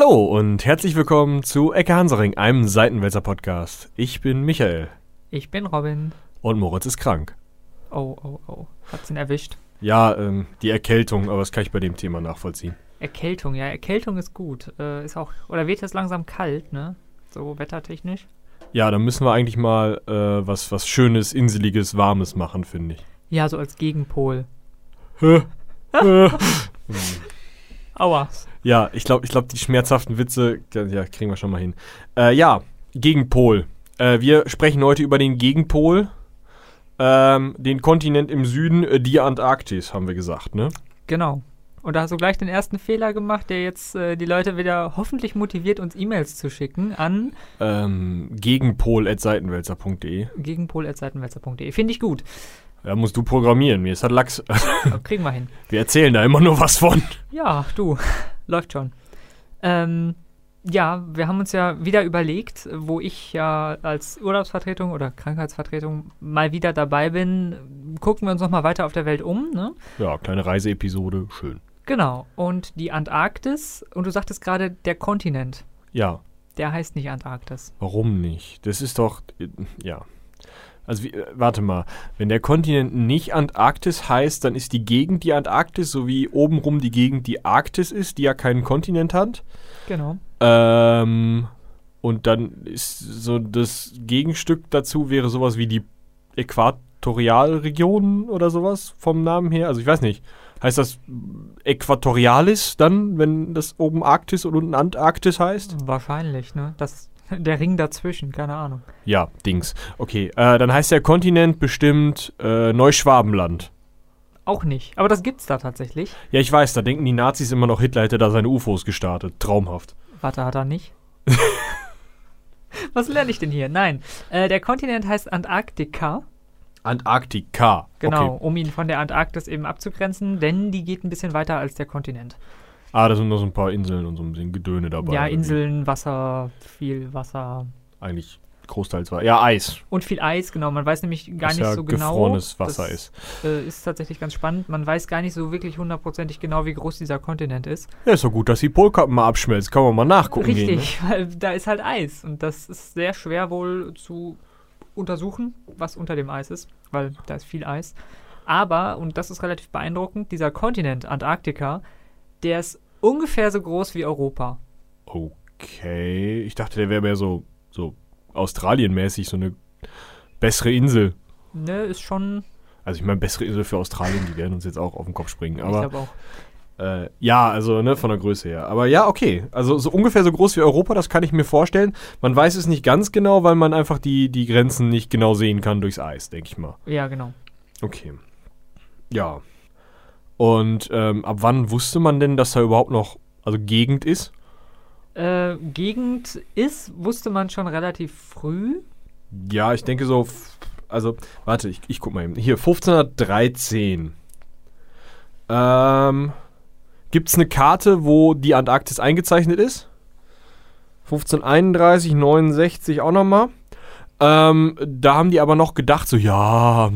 Hallo und herzlich willkommen zu Ecke Hansaring, einem Seitenwälzer Podcast. Ich bin Michael Ich bin Robin. und Moritz ist krank. Oh, oh, oh. Hat's ihn erwischt. Ja, ähm, die Erkältung, aber das kann ich bei dem Thema nachvollziehen. Erkältung, ja, Erkältung ist gut. Äh, ist auch, oder wird jetzt langsam kalt, ne? So wettertechnisch. Ja, dann müssen wir eigentlich mal äh, was, was Schönes, Inseliges, Warmes machen, finde ich. Ja, so als Gegenpol. Hä? Äh. Aua. ja, ich glaube, ich glaub, die schmerzhaften Witze, ja, kriegen wir schon mal hin. Äh, ja, Gegenpol. Äh, wir sprechen heute über den Gegenpol. Ähm, den Kontinent im Süden, äh, die Antarktis, haben wir gesagt, ne? Genau. Und da hast du gleich den ersten Fehler gemacht, der jetzt äh, die Leute wieder hoffentlich motiviert, uns E-Mails zu schicken an Ähm, Gegenpol.seitenwälzer.de. gegenpol.seitenwälzer.de. Finde ich gut. Da musst du programmieren, mir ist halt Lachs. Kriegen wir hin. Wir erzählen da immer nur was von. Ja, du, läuft schon. Ähm, ja, wir haben uns ja wieder überlegt, wo ich ja als Urlaubsvertretung oder Krankheitsvertretung mal wieder dabei bin, gucken wir uns nochmal weiter auf der Welt um, ne? Ja, kleine Reiseepisode, schön. Genau. Und die Antarktis, und du sagtest gerade, der Kontinent, Ja, der heißt nicht Antarktis. warum nicht? Das ist doch, äh, ja. Also, wie, äh, warte mal. Wenn der Kontinent nicht Antarktis heißt, dann ist die Gegend die Antarktis, so wie obenrum die Gegend die Arktis ist, die ja keinen Kontinent hat. Genau. Ähm, und dann ist so das Gegenstück dazu wäre sowas wie die Äquatorialregion oder sowas vom Namen her. Also ich weiß nicht. Heißt das Äquatorialis dann, wenn das oben Arktis und unten Antarktis heißt? Wahrscheinlich, ne? Das, der Ring dazwischen, keine Ahnung. Ja, Dings. Okay, äh, dann heißt der Kontinent bestimmt äh, Neuschwabenland. Auch nicht. Aber das gibt's da tatsächlich. Ja, ich weiß, da denken die Nazis immer noch, Hitler hätte da seine UFOs gestartet. Traumhaft. Warte, hat er nicht? Was lerne ich denn hier? Nein. Äh, der Kontinent heißt Antarktika. Antarktika. Genau, Okay. um ihn von der Antarktis eben abzugrenzen, denn die geht ein bisschen weiter als der Kontinent. Ah, da sind noch so ein paar Inseln und so ein bisschen Gedöne dabei. ja. Inseln, Wasser, viel Wasser eigentlich großteils war. Ja, Eis. und viel Eis, genau. Man weiß nämlich gar was nicht ja so genau. gefrorenes Wasser das, ist. Äh, ist tatsächlich ganz spannend. Man weiß gar nicht so wirklich hundertprozentig genau, wie groß dieser Kontinent ist. Ja, ist doch gut, dass die Polkappen mal abschmelzt. Kann man mal nachgucken gehen. Ne? Richtig, weil da ist halt Eis und das ist sehr schwer wohl zu untersuchen, was unter dem Eis ist, weil da ist viel Eis. Aber, und das ist relativ beeindruckend, dieser Kontinent Antarktika, der ist ungefähr so groß wie Europa. Okay. Ich dachte, der wäre mehr so, so Australienmäßig, so eine bessere Insel. Ne, ist schon, Also ich meine, bessere Insel für Australien, die werden uns jetzt auch auf den Kopf springen. ich Aber glaube auch. Äh, ja, also ne, von der Größe her. Aber ja, okay. Also so ungefähr so groß wie Europa, das kann ich mir vorstellen. Man weiß es nicht ganz genau, weil man einfach die, die Grenzen nicht genau sehen kann durchs Eis, denke ich mal. Ja, genau. Okay. Ja. Und ähm, ab wann wusste man denn, dass da überhaupt noch, also Gegend ist? Äh, Gegend ist, wusste man schon relativ früh. Ja, ich denke so, also, warte, ich, ich guck mal eben. Hier, 1513. Ähm, gibt's eine Karte, wo die Antarktis eingezeichnet ist? 1531, 69 auch nochmal. Ähm, da haben die aber noch gedacht, so, ja,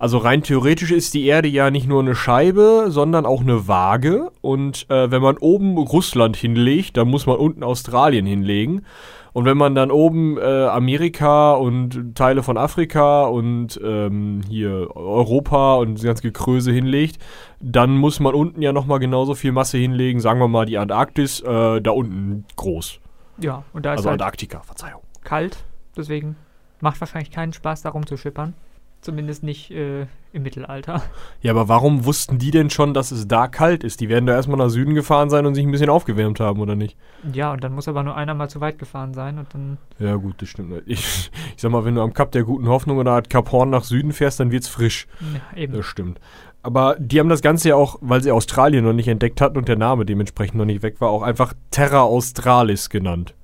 also rein theoretisch ist die Erde ja nicht nur eine Scheibe, sondern auch eine Waage. Und äh, wenn man oben Russland hinlegt, dann muss man unten Australien hinlegen. Und wenn man dann oben äh, Amerika und Teile von Afrika und ähm, hier Europa und das ganze Gekröse hinlegt, dann muss man unten ja nochmal genauso viel Masse hinlegen, sagen wir mal die Antarktis, äh, da unten groß. Ja, und da ist Also halt Antarktika, Verzeihung. kalt, deswegen macht wahrscheinlich keinen Spaß, da rumzuschippern. Zumindest nicht äh, im Mittelalter. Ja, aber warum wussten die denn schon, dass es da kalt ist? Die werden da erstmal nach Süden gefahren sein und sich ein bisschen aufgewärmt haben, oder nicht? Ja, und dann muss aber nur einer mal zu weit gefahren sein und dann. Ja, gut, das stimmt. Ich, ich sag mal, wenn du am Kap der guten Hoffnung oder Art Kap Horn nach Süden fährst, dann wird's frisch. Ja, eben. Das stimmt. Aber die haben das Ganze ja auch, weil sie Australien noch nicht entdeckt hatten und der Name dementsprechend noch nicht weg war, auch einfach Terra Australis genannt.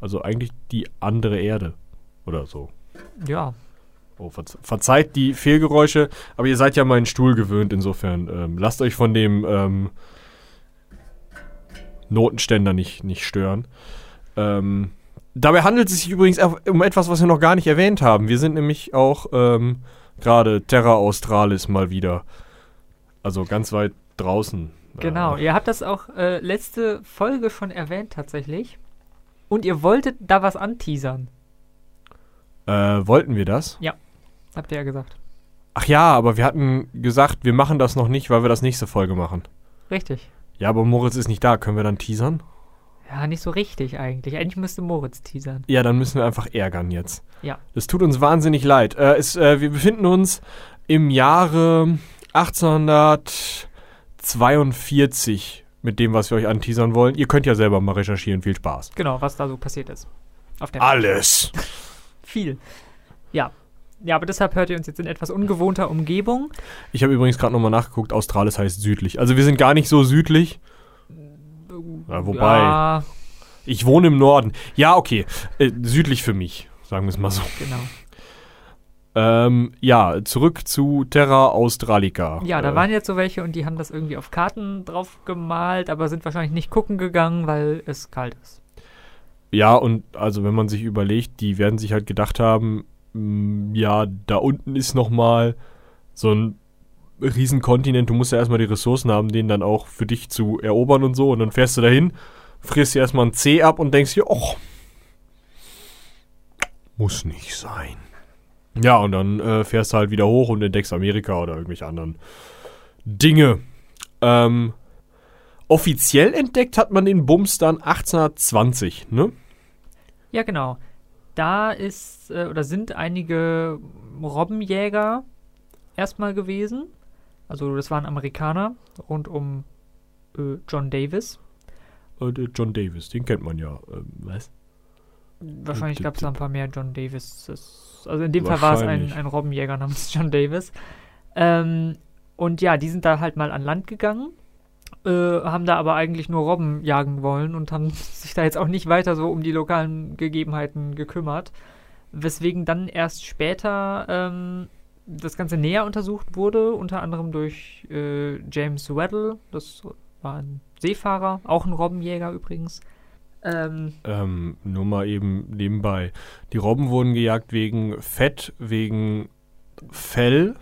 Also eigentlich die andere Erde. Oder so. Ja, Oh, verze verzeiht die Fehlgeräusche, aber ihr seid ja meinen Stuhl gewöhnt, insofern ähm, lasst euch von dem ähm, Notenständer nicht, nicht stören. Ähm, dabei handelt es sich übrigens um etwas, was wir noch gar nicht erwähnt haben. Wir sind nämlich auch ähm, gerade Terra Australis mal wieder. Also ganz weit draußen Genau, ihr habt das auch äh, letzte Folge schon erwähnt tatsächlich. Und ihr wolltet da was anteasern, Äh, wollten wir das? Habt ihr ja gesagt. Ach ja, aber wir hatten gesagt, wir machen das noch nicht, weil wir das nächste Folge machen. Richtig. Ja, aber Moritz ist nicht da. Können wir dann teasern? Ja, nicht so richtig eigentlich. Eigentlich müsste Moritz teasern. Ja, dann müssen wir einfach ärgern jetzt. Ja. Das tut uns wahnsinnig leid. Äh, es, äh, wir befinden uns im Jahre 1842 mit dem, was wir euch anteasern wollen. Ihr könnt ja selber mal recherchieren. Viel Spaß. Genau, was da so passiert ist. Auf der Alles. Viel. Ja. Ja, aber deshalb hört ihr uns jetzt in etwas ungewohnter Umgebung. Ich habe übrigens gerade nochmal nachgeguckt. Australis heißt südlich. Also wir sind gar nicht so südlich. Ja, wobei, Ja, ich wohne im Norden. Ja, okay. Äh, südlich für mich, sagen wir es mal so. genau. Ähm, ja, zurück zu Terra Australica. Ja, da Äh, waren jetzt so welche und die haben das irgendwie auf Karten drauf gemalt, aber sind wahrscheinlich nicht gucken gegangen, weil es kalt ist. Ja, und also wenn man sich überlegt, die werden sich halt gedacht haben, ja, da unten ist nochmal so ein Riesenkontinent, du musst ja erstmal die Ressourcen haben, den dann auch für dich zu erobern und so. Und dann fährst du dahin, frierst dir erstmal ein C ab und denkst dir, oh, muss nicht sein. Ja, und dann äh, fährst du halt wieder hoch und entdeckst Amerika oder irgendwelche anderen Dinge. Ähm, offiziell entdeckt hat man den Bums dann 1820, ne? Ja, genau. Da ist äh, oder sind einige Robbenjäger erstmal gewesen. Also das waren Amerikaner rund um äh, John Davis. Und, äh, John Davis, den kennt man ja. Ähm, was? Wahrscheinlich d- gab es da ein paar mehr John Davis. Also in dem Fall war es ein, ein Robbenjäger namens John Davis. Ähm, und ja, die sind da halt mal an Land gegangen, äh, haben da aber eigentlich nur Robben jagen wollen und haben sich da jetzt auch nicht weiter so um die lokalen Gegebenheiten gekümmert. Weswegen dann erst später ähm, das Ganze näher untersucht wurde, unter anderem durch äh, James Weddell, das war ein Seefahrer, auch ein Robbenjäger übrigens. Ähm, Ähm, nur mal eben nebenbei. Die Robben wurden gejagt wegen Fett, wegen Fell,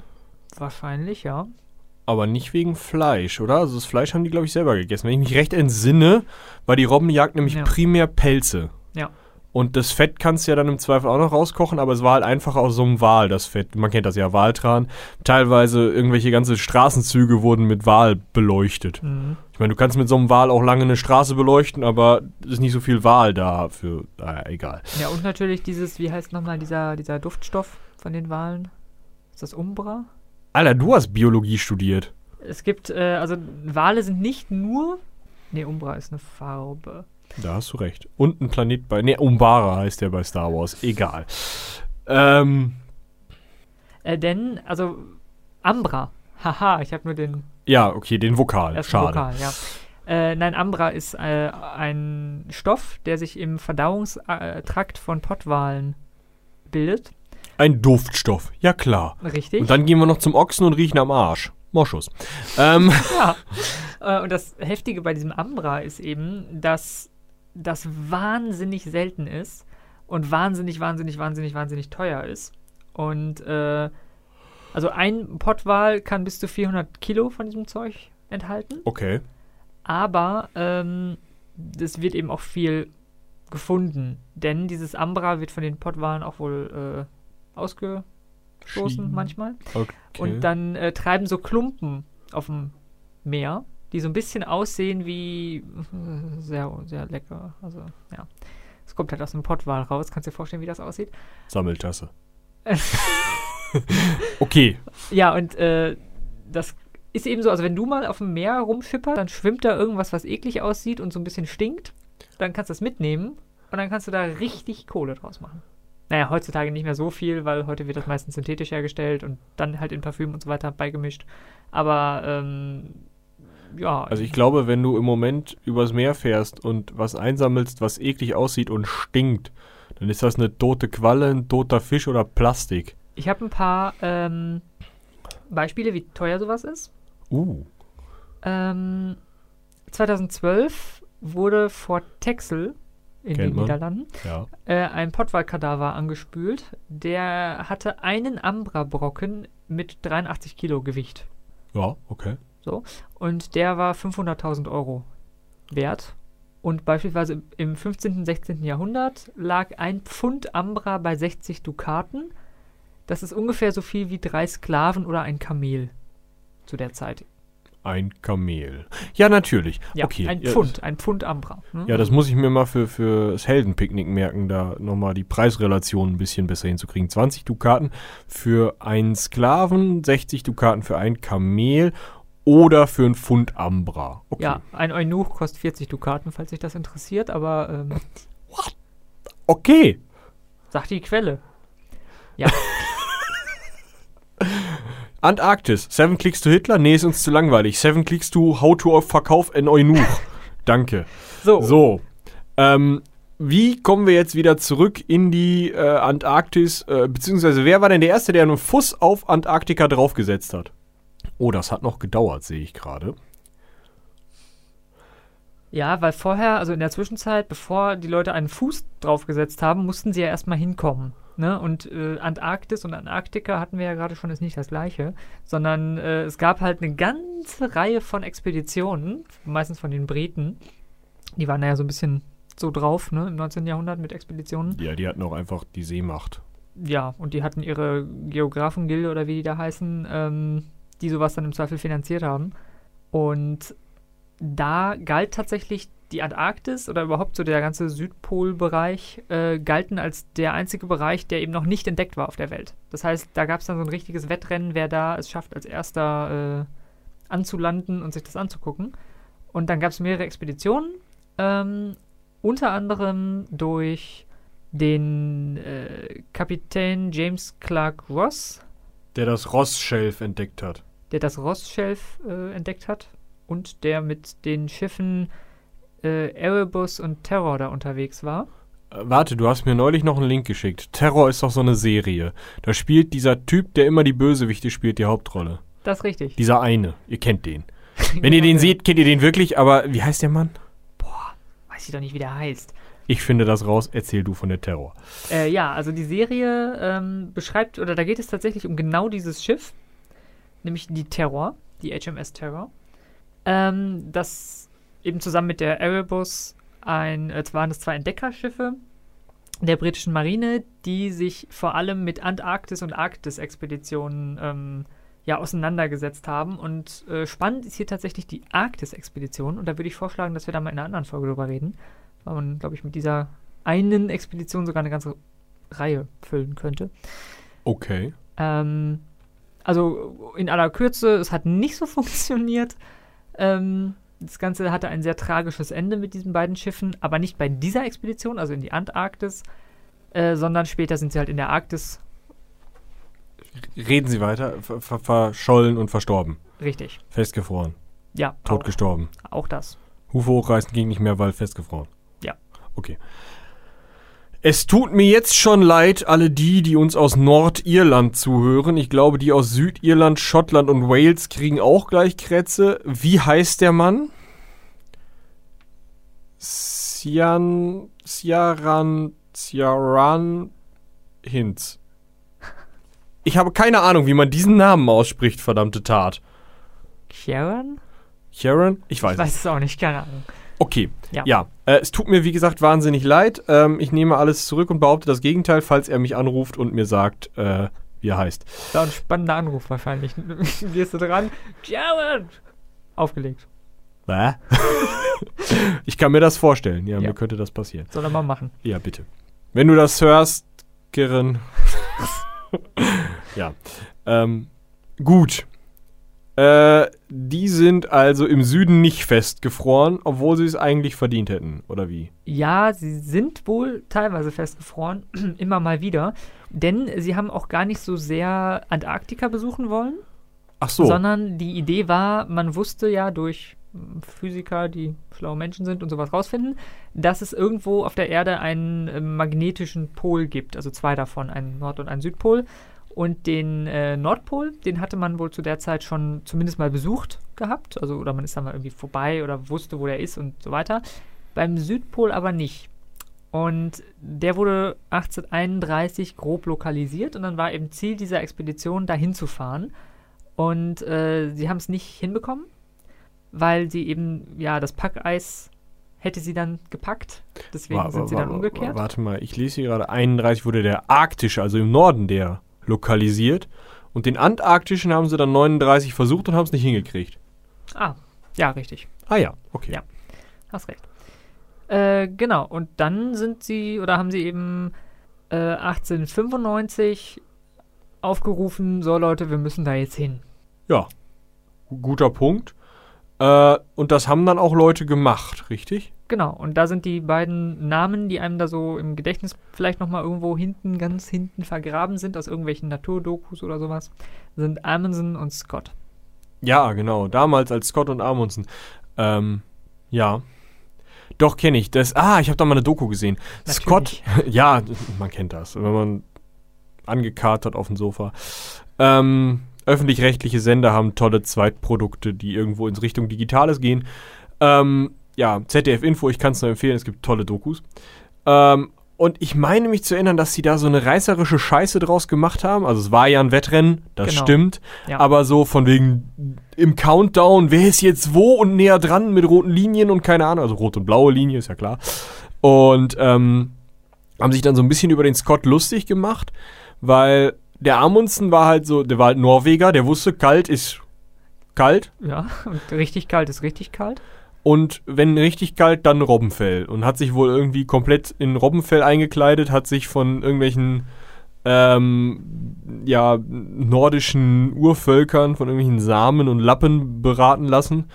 wahrscheinlich, ja. Aber nicht wegen Fleisch, oder? Also das Fleisch haben die, glaube ich, selber gegessen. Wenn ich mich recht entsinne, war die Robbenjagd nämlich Ja. primär Pelze. Ja. Und das Fett kannst du ja dann im Zweifel auch noch rauskochen, aber es war halt einfach aus so einem Wal, das Fett. Man kennt das ja, Waltran. Teilweise irgendwelche ganze Straßenzüge wurden mit Wal beleuchtet. Mhm. Ich meine, du kannst mit so einem Wal auch lange eine Straße beleuchten, aber es ist nicht so viel Wal da für. Naja, egal. Ja, und natürlich dieses, wie heißt nochmal dieser, dieser Duftstoff von den Walen? Ist das Umbra? Alter, du hast Biologie studiert. Es gibt, äh, also Wale sind nicht nur. Nee, Umbra ist eine Farbe. Da hast du recht. Und ein Planet bei. Ne, Umbara heißt der bei Star Wars. Egal. Ähm, Äh, denn, also Ambra. Haha, ich habe nur den ja, okay, den Vokal. ersten Schade. Vokal, ja. Äh, nein, Ambra ist äh, ein Stoff, der sich im Verdauungstrakt von Pottwalen bildet. Ein Duftstoff. Ja, klar. Richtig. Und dann gehen wir noch zum Ochsen und riechen am Arsch. Moschus. Ähm, Ja. Äh, und das Heftige bei diesem Ambra ist eben, dass das wahnsinnig selten ist und wahnsinnig, wahnsinnig, wahnsinnig, wahnsinnig teuer ist. Und äh, also ein Pottwal kann bis zu 400 Kilo von diesem Zeug enthalten, okay. aber ähm, es wird eben auch viel gefunden, denn dieses Ambra wird von den Pottwalen auch wohl äh, ausgestoßen Schien- manchmal. Okay. Und dann äh, treiben so Klumpen auf dem Meer, die so ein bisschen aussehen wie äh, sehr, sehr lecker. Also, ja. Es kommt halt aus dem Pottwal raus. Kannst du dir vorstellen, wie das aussieht? Sammeltasse. okay. Ja, und äh, das ist eben so, also wenn du mal auf dem Meer rumschipperst, dann schwimmt da irgendwas, was eklig aussieht und so ein bisschen stinkt. Dann kannst du das mitnehmen und dann kannst du da richtig Kohle draus machen. Naja, heutzutage nicht mehr so viel, weil heute wird das meistens synthetisch hergestellt und dann halt in Parfüm und so weiter beigemischt. Aber ähm, ja. Also ich glaube, wenn du im Moment übers Meer fährst und was einsammelst, was eklig aussieht und stinkt, dann ist das eine tote Qualle, ein toter Fisch oder Plastik. Ich habe ein paar ähm, Beispiele, wie teuer sowas ist. Uh. Ähm, 2012 wurde vor Texel in Kennt den man. Niederlanden Ja. äh, ein Pottwal-Kadaver angespült. Der hatte einen Ambra-Brocken mit 83 Kilo Gewicht. Ja, okay. So. Und der war 500.000 Euro wert. Und beispielsweise im 15., 16. Jahrhundert lag ein Pfund Ambra bei 60 Dukaten. Das ist ungefähr so viel wie drei Sklaven oder ein Kamel zu der Zeit. Ein Kamel. Ja, natürlich. Ja, okay. ein ja, Pfund, ein Pfund Ambra. ne? Ja, das muss ich mir mal für, für das Heldenpicknick merken, da nochmal die Preisrelation ein bisschen besser hinzukriegen. 20 Dukaten für einen Sklaven, 60 Dukaten für ein Kamel oder für ein Pfund Ambra. Okay. Ja, ein Eunuch kostet 40 Dukaten, falls sich das interessiert, aber ähm, Okay. sagt die Quelle. Ja, Antarktis. Seven Clicks to Hitler? Nee, ist uns zu langweilig. Seven Clicks to How to Verkauf en Eunuch. Danke. so. So. Ähm, wie kommen wir jetzt wieder zurück in die äh, Antarktis? Äh, beziehungsweise, wer war denn der Erste, der einen Fuß auf Antarktika draufgesetzt hat? Oh, das hat noch gedauert, sehe ich gerade. Ja, weil vorher, also in der Zwischenzeit, bevor die Leute einen Fuß draufgesetzt haben, mussten sie ja erstmal hinkommen. Ne? Und äh, Antarktis und Antarktika hatten wir ja gerade schon, ist nicht das gleiche, sondern äh, es gab halt eine ganze Reihe von Expeditionen, meistens von den Briten. Die waren ja so ein bisschen so drauf, ne, im 19. Jahrhundert mit Expeditionen. Ja, die hatten auch einfach die Seemacht. Ja, und die hatten ihre Geographengilde oder wie die da heißen, ähm, die sowas dann im Zweifel finanziert haben. Und da galt tatsächlich die Antarktis oder überhaupt so der ganze Südpolbereich äh, galten als der einzige Bereich, der eben noch nicht entdeckt war auf der Welt. Das heißt, da gab es dann so ein richtiges Wettrennen, wer da es schafft, als erster äh, anzulanden und sich das anzugucken. Und dann gab es mehrere Expeditionen, ähm, unter anderem durch den äh, Kapitän James Clark Ross, Der das Ross-Shelf entdeckt hat. der das Ross-Shelf äh, entdeckt hat und der mit den Schiffen äh, Erebus und Terror da unterwegs war. Äh, warte, du hast mir neulich noch einen Link geschickt. Terror ist doch so eine Serie. Da spielt dieser Typ, der immer die Bösewichte spielt, die Hauptrolle. Das ist richtig. Dieser eine. Ihr kennt den. Wenn ihr den seht, kennt ihr den wirklich, aber wie heißt der Mann? Weiß ich doch nicht, wie der heißt. Ich finde das raus, erzähl du von der Terror. Äh, ja, also die Serie ähm, beschreibt, oder da geht es tatsächlich um genau dieses Schiff, nämlich die Terror, die HMS Terror, ähm, das eben zusammen mit der Erebus ein, äh, waren es zwei Entdeckerschiffe der britischen Marine, die sich vor allem mit Antarktis- und Arktis-Expeditionen ähm, ja, auseinandergesetzt haben. Und äh, spannend ist hier tatsächlich die Arktis-Expedition. Und da würde ich vorschlagen, dass wir da mal in einer anderen Folge drüber reden, weil man, glaube ich, mit dieser einen Expedition sogar eine ganze Reihe füllen könnte. Okay. Ähm, also in aller Kürze, es hat nicht so funktioniert. Ähm, das Ganze hatte ein sehr tragisches Ende mit diesen beiden Schiffen, aber nicht bei dieser Expedition, also in die Antarktis, äh, sondern später sind sie halt in der Arktis. Reden Sie weiter. Ver ver verschollen und verstorben. Richtig. Festgefroren. Ja, Tot auch, gestorben. auch das. Hufe hochreißen ging nicht mehr, weil festgefroren. Ja. Okay. Es tut mir jetzt schon leid, alle die, die uns aus Nordirland zuhören. Ich glaube, die aus Südirland, Schottland und Wales kriegen auch gleich Krätze. Wie heißt der Mann? Sian, Ciaran, Ciaran Hinz. Ich habe keine Ahnung, wie man diesen Namen ausspricht, verdammte Tat. Sharon? Sharon? Ich weiß Ich weiß es auch nicht, keine Ahnung. Okay, Ja. ja. Äh, es tut mir, wie gesagt, wahnsinnig leid. Ähm, ich nehme alles zurück und behaupte das Gegenteil, falls er mich anruft und mir sagt, äh, wie er heißt. Das war ein spannender Anruf wahrscheinlich. Gehst du dran? Sharon! Aufgelegt. Bäh? ich kann mir das vorstellen. Ja, Ja. mir könnte das passieren. Soll er mal machen. Ja, bitte. Wenn du das hörst, Kirin. ja. Ähm, gut. Äh, die sind also im Süden nicht festgefroren, obwohl sie es eigentlich verdient hätten, oder wie? Ja, sie sind wohl teilweise festgefroren, immer mal wieder. Denn sie haben auch gar nicht so sehr Antarktika besuchen wollen, Ach so. sondern die Idee war, man wusste ja durch Physiker, die schlaue Menschen sind und sowas rausfinden, dass es irgendwo auf der Erde einen äh, magnetischen Pol gibt, also zwei davon, einen Nord- und einen Südpol. Und den äh, Nordpol, den hatte man wohl zu der Zeit schon zumindest mal besucht gehabt, also oder man ist da mal irgendwie vorbei oder wusste, wo der ist und so weiter. Beim Südpol aber nicht. Und der wurde 1831 grob lokalisiert und dann war eben Ziel dieser Expedition, dahin zu fahren. Und äh, sie haben es nicht hinbekommen. weil sie eben, ja, das Packeis hätte sie dann gepackt. Deswegen Wa- sind sie wa- dann umgekehrt. Warte mal, ich lese hier gerade, 31 wurde der arktische, also im Norden der, lokalisiert. Und den antarktischen haben sie dann 39 versucht und haben es nicht hingekriegt. Ah, ja, richtig. Ah ja, okay. Ja. Hast recht. Äh, genau, und dann sind sie, oder haben sie eben äh, 1895 aufgerufen, so Leute, wir müssen da jetzt hin. Ja, guter Punkt. Äh, und das haben dann auch Leute gemacht, richtig? Genau, und da sind die beiden Namen, die einem da so im Gedächtnis vielleicht nochmal irgendwo hinten, ganz hinten vergraben sind, aus irgendwelchen Naturdokus oder sowas, sind Amundsen und Scott. Ja, genau. Damals als Scott und Amundsen. Ähm, ja. Doch, kenne ich. Das, ah, ich habe da mal eine Doku gesehen. Scott, ja, man kennt das. Wenn man angekatert auf dem Sofa. Ähm, öffentlich-rechtliche Sender haben tolle Zweitprodukte, die irgendwo in Richtung Digitales gehen. Ähm, ja, ZDF Info, ich kann es nur empfehlen, es gibt tolle Dokus. Ähm, und ich meine mich zu erinnern, dass sie da so eine reißerische Scheiße draus gemacht haben. Also es war ja ein Wettrennen, das Genau. stimmt. Ja. Aber so von wegen im Countdown, wer ist jetzt wo und näher dran mit roten Linien und keine Ahnung. Also rot und blaue Linie, ist ja klar. Und ähm, haben sich dann so ein bisschen über den Scott lustig gemacht, weil der Amundsen war halt so, der war halt Norweger, der wusste, kalt ist kalt. Ja, richtig kalt ist richtig kalt. Und wenn richtig kalt, dann Robbenfell. Und hat sich wohl irgendwie komplett in Robbenfell eingekleidet, hat sich von irgendwelchen ähm, ja, nordischen Urvölkern, von irgendwelchen Samen und Lappen beraten lassen.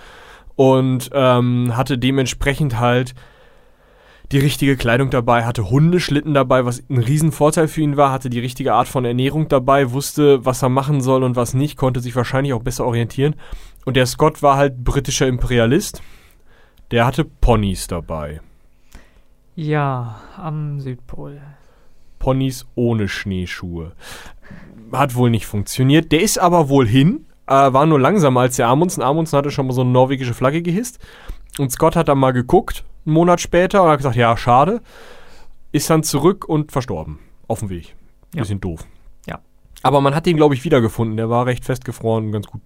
Und ähm, hatte dementsprechend halt die richtige Kleidung dabei, hatte Hundeschlitten dabei, was ein Riesenvorteil für ihn war, hatte die richtige Art von Ernährung dabei, wusste, was er machen soll und was nicht, konnte sich wahrscheinlich auch besser orientieren. Und der Scott war halt britischer Imperialist. Der hatte Ponys dabei. Ja, am Südpol. Ponys ohne Schneeschuhe. Hat wohl nicht funktioniert. Der ist aber wohl hin. Äh, war nur langsamer als der Amundsen. Amundsen hatte schon mal so eine norwegische Flagge gehisst. Und Scott hat dann mal geguckt, einen Monat später, und hat gesagt, ja, schade. Ist dann zurück und verstorben. Auf dem Weg. Ja. Bisschen doof. Ja. Aber man hat ihn, glaube ich, wiedergefunden. Der war recht festgefroren und ganz gut,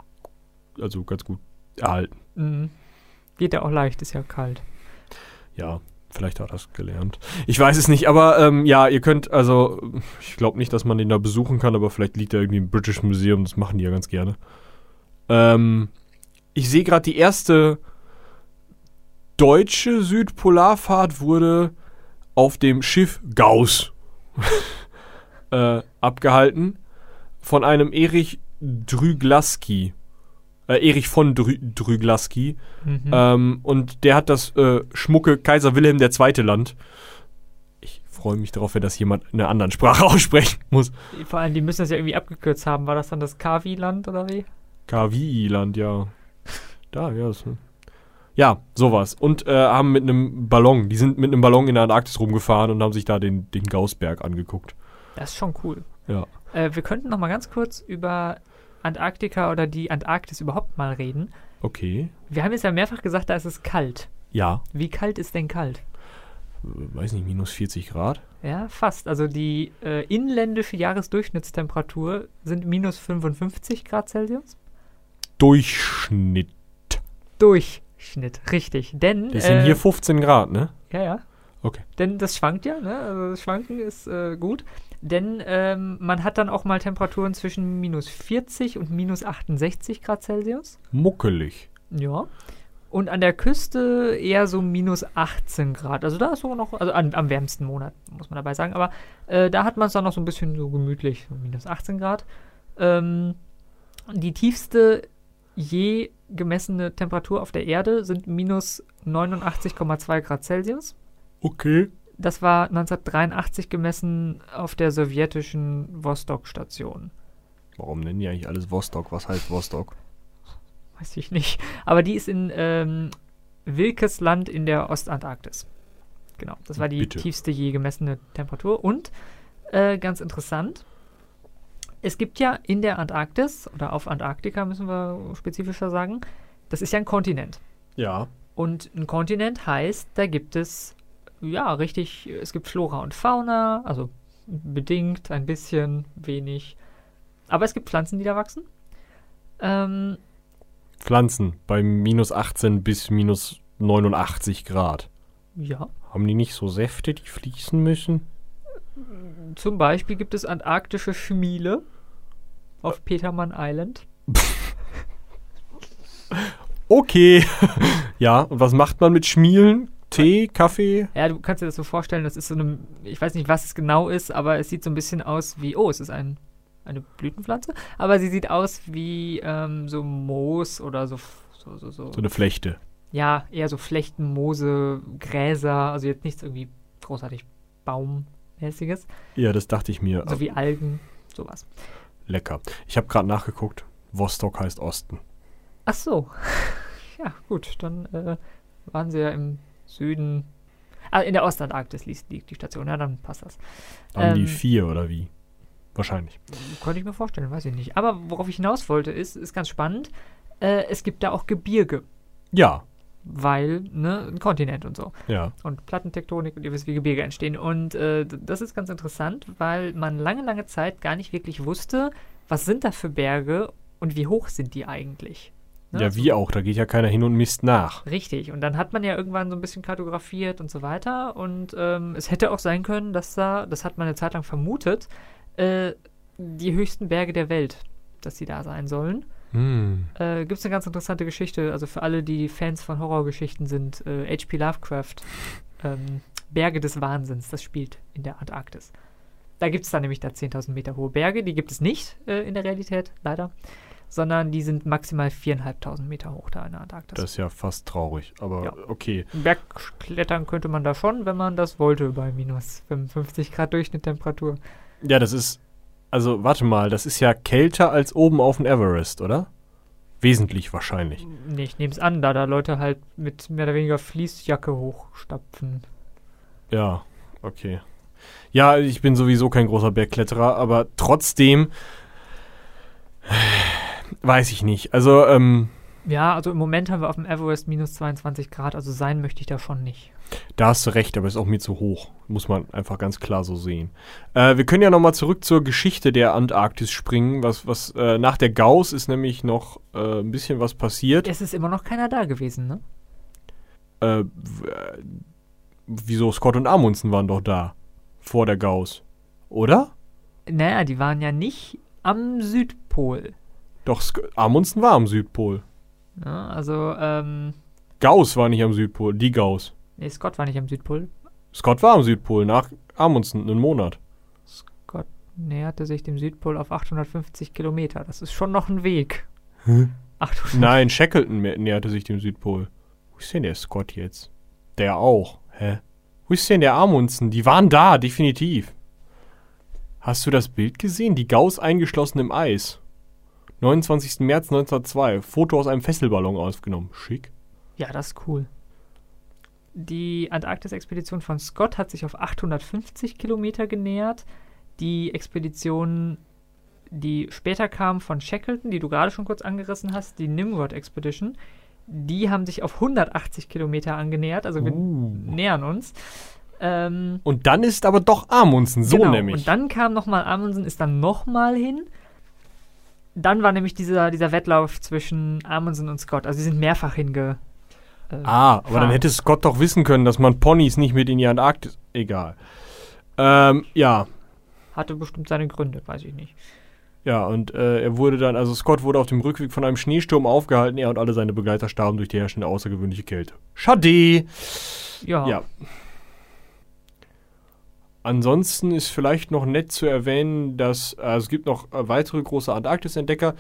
also ganz gut erhalten. Mhm. Geht ja auch leicht, ist ja kalt. Ja, vielleicht hat er es gelernt. Ich weiß es nicht, aber ähm, ja, ihr könnt, also, ich glaube nicht, dass man den da besuchen kann, aber vielleicht liegt er irgendwie im British Museum, das machen die ja ganz gerne. Ähm, ich sehe gerade, die erste deutsche Südpolarfahrt wurde auf dem Schiff Gauss äh, abgehalten von einem Erich Drüglaski. Äh, Erich von Drü Drüglaski. Mhm. Ähm, und der hat das äh, schmucke Kaiser Wilhelm II. Land. Ich freue mich darauf, wenn das jemand in einer anderen Sprache aussprechen muss. Vor allem, die müssen das ja irgendwie abgekürzt haben. War das dann das Kavi-Land oder wie? KWI-Land, ja. Da, ja. Das, ja, sowas. Und äh, haben mit einem Ballon, die sind mit einem Ballon in der Antarktis rumgefahren und haben sich da den, den Gaussberg angeguckt. Das ist schon cool. Ja. Äh, wir könnten noch mal ganz kurz über Antarktika oder die Antarktis überhaupt mal reden. Okay. Wir haben jetzt ja mehrfach gesagt, da ist es kalt. Ja. Wie kalt ist denn kalt? Weiß nicht, minus 40 Grad. Ja, fast. Also die äh, inländische Jahresdurchschnittstemperatur sind minus 55 Grad Celsius. Durchschnitt. Durchschnitt, richtig. Denn. Das sind äh, hier 15 Grad, ne? Ja, ja. Okay. Denn das schwankt ja, ne? Also das Schwanken ist äh, gut. Denn ähm, man hat dann auch mal Temperaturen zwischen minus 40 und minus 68 Grad Celsius. Muckelig. Ja. Und an der Küste eher so minus 18 Grad. Also da ist sogar noch, also an, am wärmsten Monat, muss man dabei sagen. Aber äh, da hat man es dann noch so ein bisschen so gemütlich, so minus 18 Grad. Ähm, die tiefste je gemessene Temperatur auf der Erde sind minus 89,2 Grad Celsius. Okay. Das war 1983 gemessen auf der sowjetischen Vostok-Station. Warum nennen die eigentlich alles Vostok? Was heißt Vostok? Weiß ich nicht. Aber die ist in ähm, Wilkes Land in der Ostantarktis. Genau, das war die Bitte. tiefste je gemessene Temperatur. Und äh, ganz interessant, es gibt ja in der Antarktis, oder auf Antarktika müssen wir spezifischer sagen, das ist ja ein Kontinent. Ja. Und ein Kontinent heißt, da gibt es, ja, richtig, es gibt Flora und Fauna, also bedingt, ein bisschen, wenig. Aber es gibt Pflanzen, die da wachsen. Ähm, Pflanzen bei minus 18 bis minus 89 Grad. Ja. Haben die nicht so Säfte, die fließen müssen? Zum Beispiel gibt es antarktische Schmiele auf Petermann Island. Okay. ja, und was macht man mit Schmielen? Tee, Kaffee? Ja, du kannst dir das so vorstellen, das ist so eine, ich weiß nicht, was es genau ist, aber es sieht so ein bisschen aus wie, oh, es ist ein, eine Blütenpflanze, aber sie sieht aus wie ähm, so Moos oder so, so, so, so. So eine Flechte. Ja, eher so Flechten, Moose, Gräser, also jetzt nichts irgendwie großartig Baummäßiges, Ja, das dachte ich mir. so wie Algen, sowas. Lecker. Ich habe gerade nachgeguckt. Vostok heißt Osten. Ach so. Ja, gut, dann äh, waren sie ja im Süden. Ah, in der Ostantarktis liegt, liegt die Station, ja, dann passt das. Haben die Ähm, vier oder wie? Wahrscheinlich. Könnte ich mir vorstellen, weiß ich nicht. Aber worauf ich hinaus wollte, ist, ist ganz spannend. Äh, es gibt da auch Gebirge, Ja, weil, ne, ein Kontinent und so. ja. Und Plattentektonik und ihr wisst, wie Gebirge entstehen. Und äh, das ist ganz interessant, weil man lange, lange Zeit gar nicht wirklich wusste, was sind da für Berge und wie hoch sind die eigentlich. Ne? Ja, wie auch. Da geht ja keiner hin und misst nach. Richtig, und dann hat man ja irgendwann so ein bisschen kartografiert und so weiter. Und ähm, es hätte auch sein können, dass da, das hat man eine Zeit lang vermutet, äh, die höchsten Berge der Welt, dass die da sein sollen. Hm. Äh, Gibt es eine ganz interessante Geschichte, also für alle, die Fans von Horrorgeschichten sind, äh, H.P. Lovecraft, ähm, Berge des Wahnsinns, das spielt in der Antarktis. Da gibt es dann nämlich da 10.000 Meter hohe Berge, die gibt es nicht äh, in der Realität, leider, sondern die sind maximal 4.500 Meter hoch da in der Antarktis. Das ist ja fast traurig. Aber Ja. okay. Bergklettern könnte man da schon, wenn man das wollte, bei minus 55 Grad Durchschnitttemperatur. Ja, das ist. Also, warte mal. Das ist ja kälter als oben auf dem Everest, oder? Wesentlich wahrscheinlich. Nee, ich nehme es an, da da Leute halt mit mehr oder weniger Fließjacke hochstapfen. Ja, okay. Ja, ich bin sowieso kein großer Bergkletterer, aber trotzdem. Weiß ich nicht. Also, ähm, Ja, also im Moment haben wir auf dem Everest minus 22 Grad, also sein möchte ich da schon nicht. Da hast du recht, aber ist auch mir zu hoch. Muss man einfach ganz klar so sehen. Äh, wir können ja nochmal zurück zur Geschichte der Antarktis springen. Was, was äh, nach der Gauss ist nämlich noch äh, ein bisschen was passiert. Es ist immer noch keiner da gewesen, ne? Äh, äh, wieso Scott und Amundsen waren doch da. Vor der Gauss. Oder? Naja, die waren ja nicht am Südpol. Doch, Amundsen war am Südpol. Ne? Also, ähm, Gauss war nicht am Südpol, die Gauss. nee, Scott war nicht am Südpol. Scott war am Südpol, nach Amundsen, einen Monat. Scott näherte sich dem Südpol auf 850 Kilometer. Das ist schon noch ein Weg. 800 Nein, Shackleton näherte sich dem Südpol. Wo ist denn der Scott jetzt? Der auch. Hä? Wo ist denn der Amundsen? Die waren da, definitiv. Hast du das Bild gesehen? Die Gauss eingeschlossen im Eis. 29. März 1902. Foto aus einem Fesselballon aufgenommen. Schick. Ja, das ist cool. Die Antarktis-Expedition von Scott hat sich auf 850 Kilometer genähert. Die Expedition, die später kam von Shackleton, die du gerade schon kurz angerissen hast, die Nimrod Expedition, die haben sich auf 180 Kilometer angenähert. Also wir Uh. nähern uns. Ähm, Und dann ist aber doch Amundsen, so genau. nämlich. Und dann kam nochmal Amundsen, ist dann nochmal hin. Dann war nämlich dieser, dieser Wettlauf zwischen Amundsen und Scott. Also sie sind mehrfach hinge. Äh, ah, aber dann fahren. hätte Scott doch wissen können, dass man Ponys nicht mit in die Antarktis. Egal. Ähm, ja. Hatte bestimmt seine Gründe, weiß ich nicht. Ja, und äh, er wurde dann, also Scott wurde auf dem Rückweg von einem Schneesturm aufgehalten, er und alle seine Begleiter starben durch die herrschende außergewöhnliche Kälte. Schade! Ja. Ja. Ansonsten ist vielleicht noch nett zu erwähnen, dass äh, es gibt noch äh, weitere große Antarktis-Entdecker.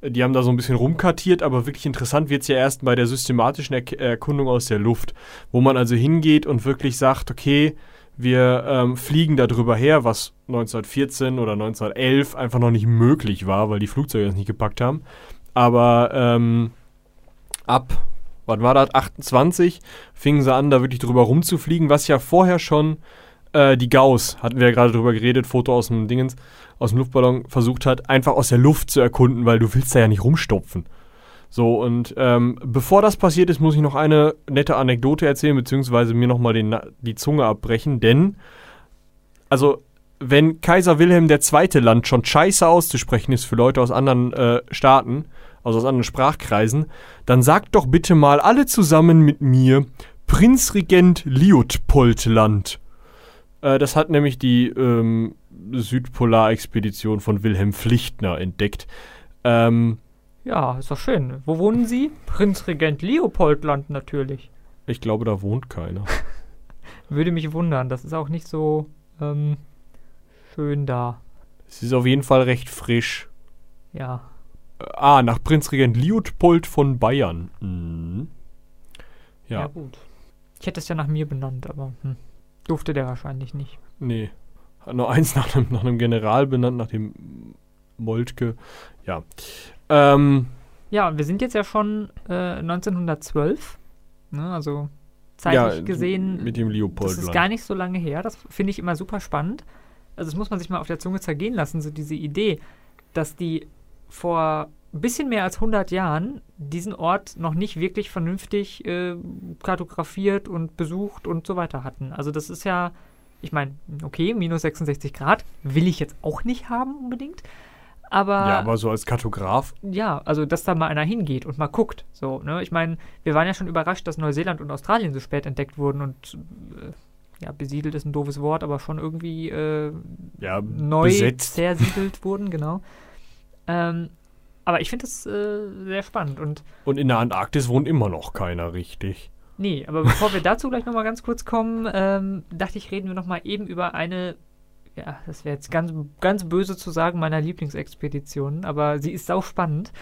Die haben da so ein bisschen rumkartiert, aber wirklich interessant wird es ja erst bei der systematischen er Erkundung aus der Luft, wo man also hingeht und wirklich sagt, okay, wir ähm, fliegen da drüber her, was 1914 oder 1911 einfach noch nicht möglich war, weil die Flugzeuge das nicht gepackt haben. Aber ähm, ab, was war das, 28 fingen sie an, da wirklich drüber rumzufliegen, was ja vorher schon äh, die Gauss, hatten wir ja gerade drüber geredet, Foto aus dem Dingens, aus dem Luftballon, versucht hat, einfach aus der Luft zu erkunden, weil du willst da ja nicht rumstopfen. So, und ähm, bevor das passiert ist, muss ich noch eine nette Anekdote erzählen, beziehungsweise mir nochmal die Zunge abbrechen, denn, also, wenn Kaiser Wilhelm II. Land schon scheiße auszusprechen ist für Leute aus anderen äh, Staaten, also aus anderen Sprachkreisen, dann sagt doch bitte mal alle zusammen mit mir Prinzregent Liutpoldland. Äh, das hat nämlich die ähm, Südpolarexpedition von Wilhelm Pflichtner entdeckt. Ähm, Ja, ist doch schön. Wo wohnen Sie? Prinzregent Leopoldland natürlich. ich glaube, da wohnt keiner. Würde mich wundern. Das ist auch nicht so ähm, schön da. Es ist auf jeden Fall recht frisch. Ja. Äh, ah, nach Prinzregent Liutpold von Bayern. Mhm. ja. Ja, gut. Ich hätte es ja nach mir benannt, aber hm, durfte der wahrscheinlich nicht. nee. Hat nur eins nach einem, nach einem General benannt, nach dem Moltke. Ja. Ähm, Ja, wir sind jetzt ja schon äh, 1912. Ne, also zeitlich ja, gesehen, Mit dem das Leopoldland. ist gar nicht so lange her. Das finde ich immer super spannend. Also das muss man sich mal auf der Zunge zergehen lassen, so diese Idee, dass die vor ein bisschen mehr als 100 Jahren diesen Ort noch nicht wirklich vernünftig äh, kartografiert und besucht und so weiter hatten. Also das ist ja, ich meine, okay, minus 66 Grad will ich jetzt auch nicht haben unbedingt. Aber ja, aber so als Kartograf. ja, also dass da mal einer hingeht und mal guckt. So, ne? Ich meine, wir waren ja schon überrascht, dass Neuseeland und Australien so spät entdeckt wurden und äh, ja, besiedelt ist ein doofes Wort, aber schon irgendwie äh, Ja, neu besetzt. zersiedelt wurden, genau. Ähm, aber ich finde das äh, sehr spannend und Und in der Antarktis wohnt immer noch keiner richtig. nee, aber bevor wir dazu gleich nochmal ganz kurz kommen, ähm, dachte ich, reden wir nochmal eben über eine, ja, das wäre jetzt ganz, ganz böse zu sagen, meiner Lieblingsexpeditionen, aber sie ist sau spannend.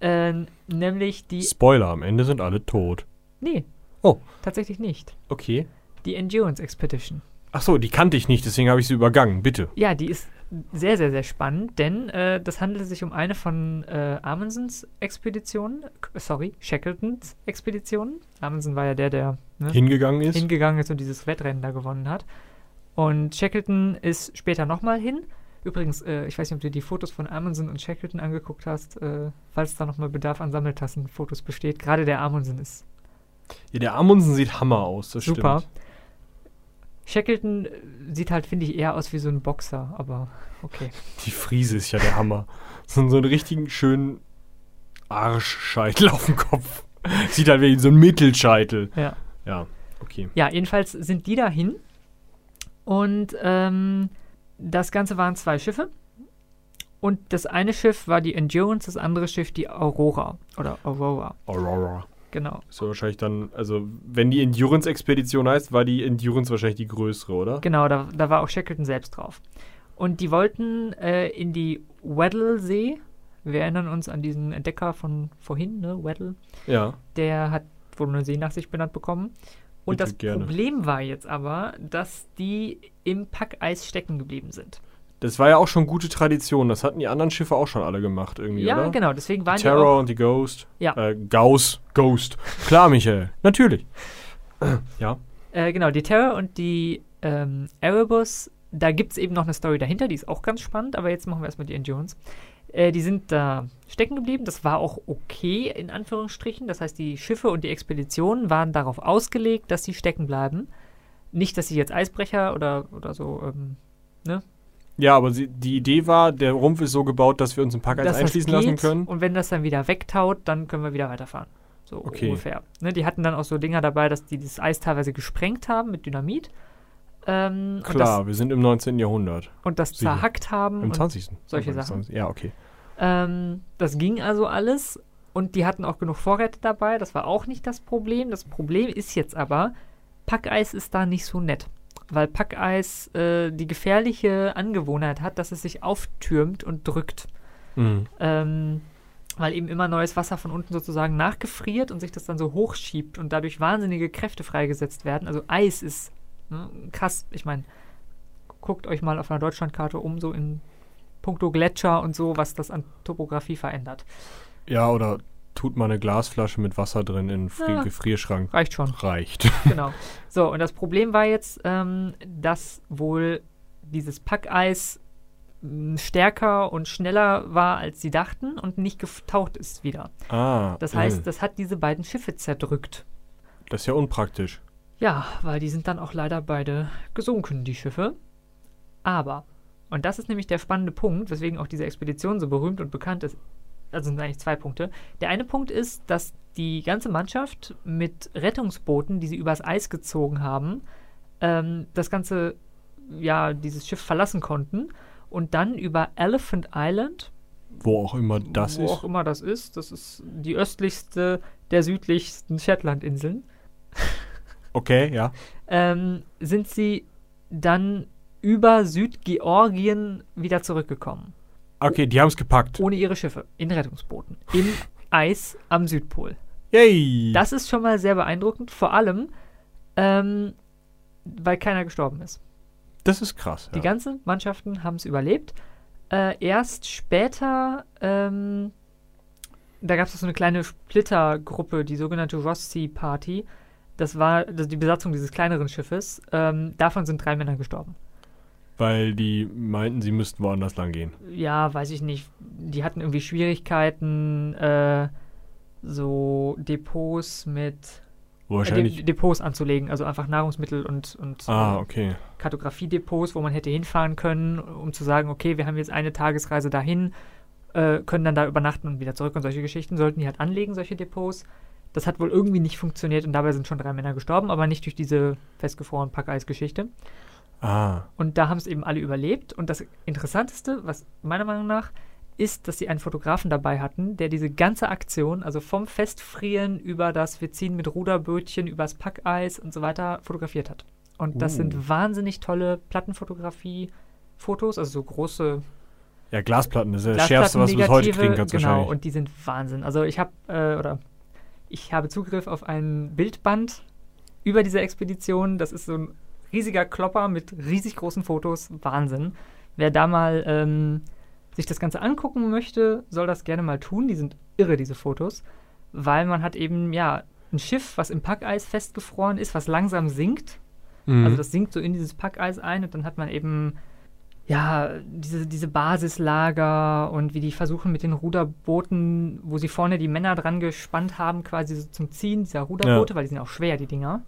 Äh, nämlich die. Spoiler, am Ende sind alle tot. Nee. Oh. Tatsächlich nicht. Okay. Die Endurance Expedition. Ach so, die kannte ich nicht, deswegen habe ich sie übergangen. Bitte. Ja, die ist sehr, sehr, sehr spannend, denn äh, das handelt sich um eine von äh, Amundsens Expeditionen, k- sorry, Shackletons Expeditionen. Amundsen war ja der, der ne, Hingegangen ist. hingegangen ist und dieses Wettrennen da gewonnen hat. Und Shackleton ist später nochmal hin. Übrigens, äh, ich weiß nicht, ob du die Fotos von Amundsen und Shackleton angeguckt hast, äh, falls da nochmal Bedarf an Sammeltassenfotos besteht. Gerade der Amundsen ist ja, der Amundsen sieht Hammer aus, das super. stimmt. Shackleton äh, sieht halt, finde ich, eher aus wie so ein Boxer, aber okay. Die Friese ist ja der Hammer. So, so einen richtigen schönen Arschscheitel auf dem Kopf. Sieht halt wie so ein Mittelscheitel. Ja. Ja, okay. Ja, jedenfalls sind die dahin. Und ähm, das Ganze waren zwei Schiffe. Und das eine Schiff war die Endurance, das andere Schiff die Aurora. Oder Aurora, Aurora. Genau. Ist ja wahrscheinlich dann, also wenn die Endurance-Expedition heißt, war die Endurance wahrscheinlich die größere, oder? Genau, da, da war auch Shackleton selbst drauf. Und die wollten äh, in die Weddell-See. Wir erinnern uns an diesen Entdecker von vorhin, ne? Weddell. Ja. Der hat wohl eine See nach sich benannt bekommen. Und Bitte, das gerne. Problem war jetzt aber, dass die im Packeis stecken geblieben sind. Das war ja auch schon gute Tradition. Das hatten die anderen Schiffe auch schon alle gemacht irgendwie, Ja, oder? genau. Deswegen waren Die die Terror auch, und die Ghost. Ja. Äh, Gauss, Ghost. Klar, Michael. Natürlich. ja. äh, genau, die Terror und die ähm, Erebus. Da gibt es eben noch eine Story dahinter, die ist auch ganz spannend. Aber jetzt machen wir erstmal die Endurance. Äh, die sind da stecken geblieben. Das war auch okay, in Anführungsstrichen. Das heißt, die Schiffe und die Expeditionen waren darauf ausgelegt, dass sie stecken bleiben. Nicht, dass sie jetzt Eisbrecher oder, oder so ähm, Ja, aber sie, die Idee war, der Rumpf ist so gebaut, dass wir uns im Packeis das einschließen lassen können. Und wenn das dann wieder wegtaut, dann können wir wieder weiterfahren. So Okay. ungefähr. Ne, die hatten dann auch so Dinger dabei, dass die das Eis teilweise gesprengt haben mit Dynamit. Ähm, Klar, wir sind im 19. Jahrhundert. Und das, das Sicher. zerhackt haben. Im und, 20. solche Anfang des Sachen. 20. Ja, okay. ähm, das ging also alles. Und die hatten auch genug Vorräte dabei. Das war auch nicht das Problem. Das Problem ist jetzt aber, Packeis ist da nicht so nett. Weil Packeis äh, die gefährliche Angewohnheit hat, dass es sich auftürmt und drückt. Mhm. ähm, weil eben immer neues Wasser von unten sozusagen nachgefriert und sich das dann so hochschiebt und dadurch wahnsinnige Kräfte freigesetzt werden. Also Eis ist ne, krass. Ich meine, guckt euch mal auf einer Deutschlandkarte um, so in puncto Gletscher und so, was das an Topografie verändert. Ja, oder tut mal eine Glasflasche mit Wasser drin in den Ja. Gefrierschrank. Reicht schon. Reicht. genau. So, und das Problem war jetzt, ähm, dass wohl dieses Packeis m, stärker und schneller war, als sie dachten und nicht getaucht ist wieder. Ah. Das heißt, äh, das hat diese beiden Schiffe zerdrückt. das ist ja unpraktisch. Ja, weil die sind dann auch leider beide gesunken, die Schiffe. Aber, und das ist nämlich der spannende Punkt, weswegen auch diese Expedition so berühmt und bekannt ist, also sind eigentlich zwei Punkte. Der eine Punkt ist, dass die ganze Mannschaft mit Rettungsbooten, die sie übers Eis gezogen haben, ähm, das ganze, ja, dieses Schiff verlassen konnten und dann über Elephant Island, Wo auch immer das wo ist. auch immer das ist, das ist die östlichste der südlichsten Shetlandinseln, Okay, ja. ähm, sind sie dann über Südgeorgien wieder zurückgekommen. Okay, die haben es gepackt. Ohne ihre Schiffe, in Rettungsbooten, im Eis am Südpol. Yay! Das ist schon mal sehr beeindruckend, vor allem, ähm, weil keiner gestorben ist. das ist krass. Die Ja. ganzen Mannschaften haben es überlebt. Äh, erst später, ähm, da gab es so eine kleine Splittergruppe, die sogenannte Ross Sea Party. Das war das die Besatzung dieses kleineren Schiffes. Ähm, davon sind drei Männer gestorben. Weil die meinten, sie müssten woanders lang gehen. Ja, weiß ich nicht. Die hatten irgendwie Schwierigkeiten, äh, so Depots mit äh, Wahrscheinlich. De Depots anzulegen, also einfach Nahrungsmittel und, und ah, äh, okay. Kartografiedepots, wo man hätte hinfahren können, um zu sagen, okay, wir haben jetzt eine Tagesreise dahin, äh, können dann da übernachten und wieder zurück und solche Geschichten sollten die halt anlegen, solche Depots. Das hat wohl irgendwie nicht funktioniert und dabei sind schon drei Männer gestorben, aber nicht durch diese festgefrorenen Packeis-Geschichte. Ah, Und da haben es eben alle überlebt. Und das Interessanteste, was meiner Meinung nach, ist, dass sie einen Fotografen dabei hatten, der diese ganze Aktion, also vom Festfrieren über das Wir ziehen mit Ruderbötchen übers Packeis und so weiter, fotografiert hat. Und das Uh. sind wahnsinnig tolle Plattenfotografie-Fotos, also so große ja, Glasplatten, das ist ja das Schärfste, was du bis heute kriegen kannst Genau, und die sind Wahnsinn. Also ich habe, äh, oder ich habe Zugriff auf ein Bildband über diese Expedition. Das ist so ein riesiger Klopper mit riesig großen Fotos. Wahnsinn. Wer da mal ähm, sich das Ganze angucken möchte, soll das gerne mal tun. Die sind irre, diese Fotos. Weil man hat eben, ja, ein Schiff, was im Packeis festgefroren ist, was langsam sinkt. Mhm. Also das sinkt so in dieses Packeis ein und dann hat man eben ja diese, diese Basislager und wie die versuchen mit den Ruderbooten, wo sie vorne die Männer dran gespannt haben, quasi so zum Ziehen dieser Ruderboote, weil die sind auch schwer, die Dinger.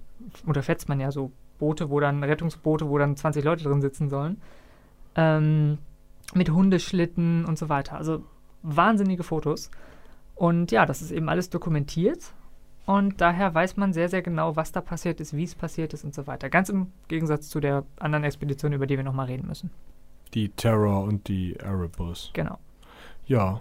Unterschätzt man ja so Boote, wo dann Rettungsboote, wo dann 20 Leute drin sitzen sollen. Ähm, mit Hundeschlitten und so weiter. Also wahnsinnige Fotos. Und ja, das ist eben alles dokumentiert. Und daher weiß man sehr, sehr genau, was da passiert ist, wie es passiert ist und so weiter. Ganz im Gegensatz zu der anderen Expedition, über die wir nochmal reden müssen. die Terror und die Erebus. Genau. Ja.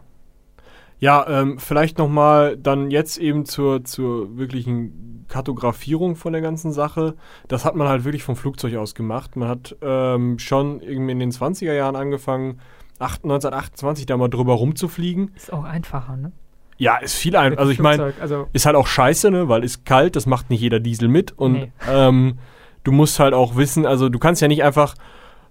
Ja, ähm, vielleicht nochmal dann jetzt eben zur, zur wirklichen Kartografierung von der ganzen Sache. Das hat man halt wirklich vom Flugzeug aus gemacht. Man hat ähm, schon irgendwie in den 20er Jahren angefangen, acht- 1928 da mal drüber rumzufliegen. Ist auch einfacher, ne? Ja, ist viel ein. Mit Also ich meine, also ist halt auch scheiße, ne? Weil ist kalt, das macht nicht jeder Diesel mit. Und Nee. ähm, du musst halt auch wissen, also du kannst ja nicht einfach,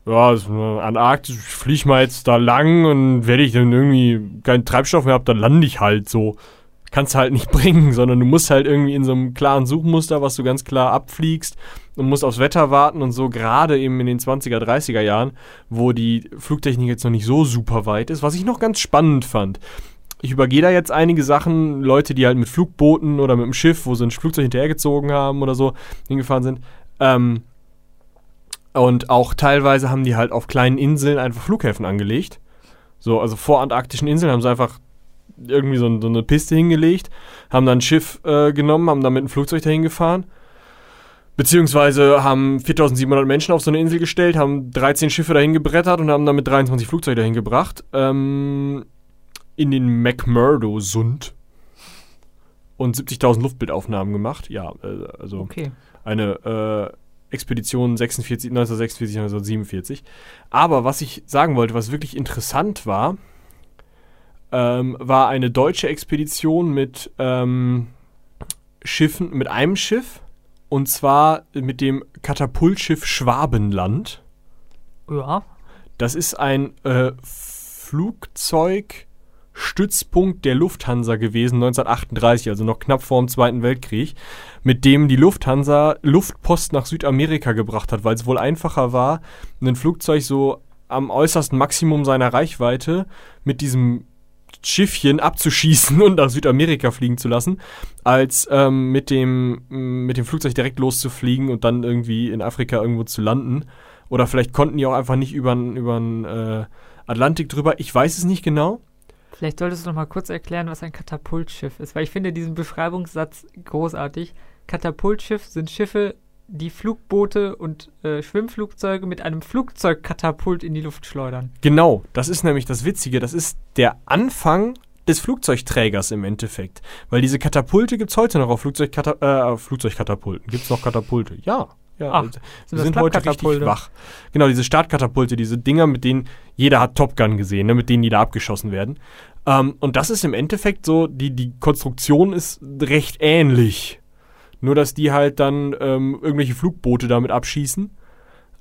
ja, Antarktis, ich flieg mal jetzt da lang und wenn ich dann irgendwie keinen Treibstoff mehr habe, dann lande ich halt so. Kannst halt nicht bringen, sondern du musst halt irgendwie in so einem klaren Suchmuster, was du ganz klar abfliegst und musst aufs Wetter warten und so, gerade eben in den 20er, 30er Jahren, wo die Flugtechnik jetzt noch nicht so super weit ist, was ich noch ganz spannend fand. Ich übergehe da jetzt einige Sachen, Leute, die halt mit Flugbooten oder mit dem Schiff, wo sie ein Flugzeug hinterhergezogen haben oder so, hingefahren sind. Ähm, und auch teilweise haben die halt auf kleinen Inseln einfach Flughäfen angelegt. So, also vor antarktischen Inseln haben sie einfach irgendwie so, ein- so eine Piste hingelegt, haben dann ein Schiff äh, genommen, haben damit ein Flugzeug dahin gefahren. Beziehungsweise haben 4700 Menschen auf so eine Insel gestellt, haben 13 Schiffe dahin gebrettert und haben damit 23 Flugzeuge dahin gebracht. Ähm, in den McMurdo-Sund. Und 70.000 Luftbildaufnahmen gemacht. Ja, äh, also okay. eine äh, Expedition 46, 1946, 1947. Aber was ich sagen wollte, was wirklich interessant war, ähm, war eine deutsche Expedition mit ähm, Schiffen, mit einem Schiff und zwar mit dem Katapultschiff Schwabenland. Ja, Das ist ein äh, Flugzeugstützpunkt der Lufthansa gewesen 1938, also noch knapp vor dem Zweiten Weltkrieg, mit dem die Lufthansa Luftpost nach Südamerika gebracht hat, weil es wohl einfacher war, ein Flugzeug so am äußersten Maximum seiner Reichweite mit diesem Schiffchen abzuschießen und nach Südamerika fliegen zu lassen, als ähm, mit, dem, m, mit dem Flugzeug direkt loszufliegen und dann irgendwie in Afrika irgendwo zu landen. Oder vielleicht konnten die auch einfach nicht über den äh, Atlantik drüber. Ich weiß es nicht genau. Vielleicht solltest du noch mal kurz erklären, was ein Katapultschiff ist, weil ich finde diesen Beschreibungssatz großartig. Katapultschiff sind Schiffe, die Flugboote und äh, Schwimmflugzeuge mit einem Flugzeugkatapult in die Luft schleudern. Genau, das ist nämlich das Witzige. Das ist der Anfang des Flugzeugträgers im Endeffekt. Weil diese Katapulte gibt es heute noch auf Flugzeugkata äh, Flugzeugkatapulten. Gibt es noch Katapulte? Ja. Ja, Ach, wir sind wir sind heute richtig wach. Genau, diese Startkatapulte, diese Dinger, mit denen jeder hat Top Gun gesehen, ne, mit denen die da abgeschossen werden. Ähm, und das ist im Endeffekt so, die, die Konstruktion ist recht ähnlich. Nur, dass die halt dann ähm, irgendwelche Flugboote damit abschießen.